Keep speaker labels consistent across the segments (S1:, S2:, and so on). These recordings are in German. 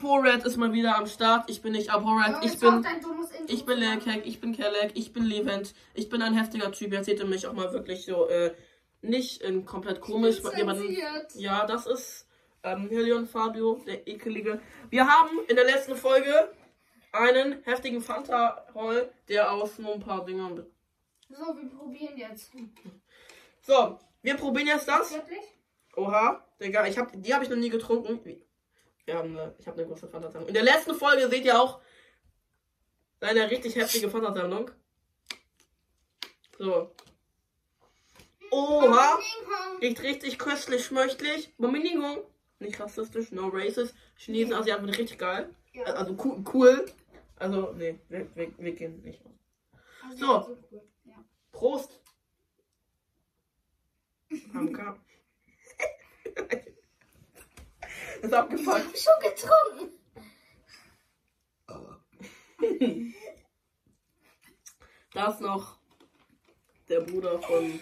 S1: ApoRed ist mal wieder am Start. Ich bin nicht.
S2: Junge,
S1: Ich bin. Ich bin. Lelkek, ich bin Kelek, ich bin Levent, ich bin ein heftiger Typ. Jetzt seht ihr mich auch mal wirklich so, äh, nicht in komplett komisch. Jemanden, ja, das ist ähm, Helion Fabio, der ekelige. Wir haben in der letzten Folge einen heftigen Fanta-Roll, der aus nur ein paar Dingern.
S2: So, wir probieren jetzt.
S1: So, wir probieren jetzt das.
S2: Wirklich?
S1: Oha, Digga, ich hab, die habe ich noch nie getrunken. Wir haben eine, ich habe eine große Fanta-Sammlung. In der letzten Folge seht ihr auch eine richtig heftige Fanta-Sammlung. So. Oha, riecht richtig köstlich, schmöchtlich. Bomingo. Nicht rassistisch, no racist. Chinesen, Asiaten sind richtig geil.
S2: Ja.
S1: Also cool. cool. Also, nee, wir, wir, wir gehen nicht.
S2: Also,
S1: So. Prost. Hamka. Ist abgefuckt.
S2: hab ich schon getrunken.
S1: Da ist noch der Bruder von.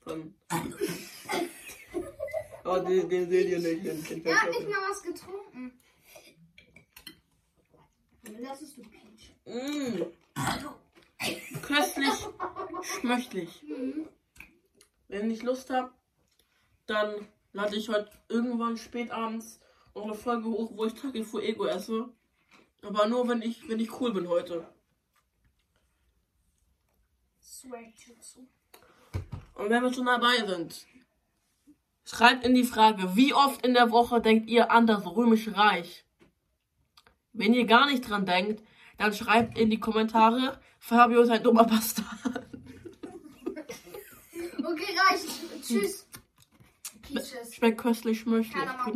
S1: von. Oh, den, den seht ihr nicht. Den, den
S2: Er hat nicht mal was getrunken. Das ist du Peach.
S1: Mm. Köstlich, schmöchtlich.
S2: Mhm.
S1: Wenn ich Lust habe, dann lade ich heute irgendwann spät abends noch eine Folge hoch, wo ich Taki Fu Ego esse. Aber nur wenn ich, wenn ich cool bin heute. Und wenn wir schon dabei sind, schreibt in die Frage, wie oft in der Woche denkt ihr an das Römische Reich? Wenn ihr gar nicht dran denkt, dann schreibt in die Kommentare, Fabio ist ein dummer Bastard.
S2: Okay, reicht. Tschüss.
S1: Schmeckt köstlich, schmöchtlich.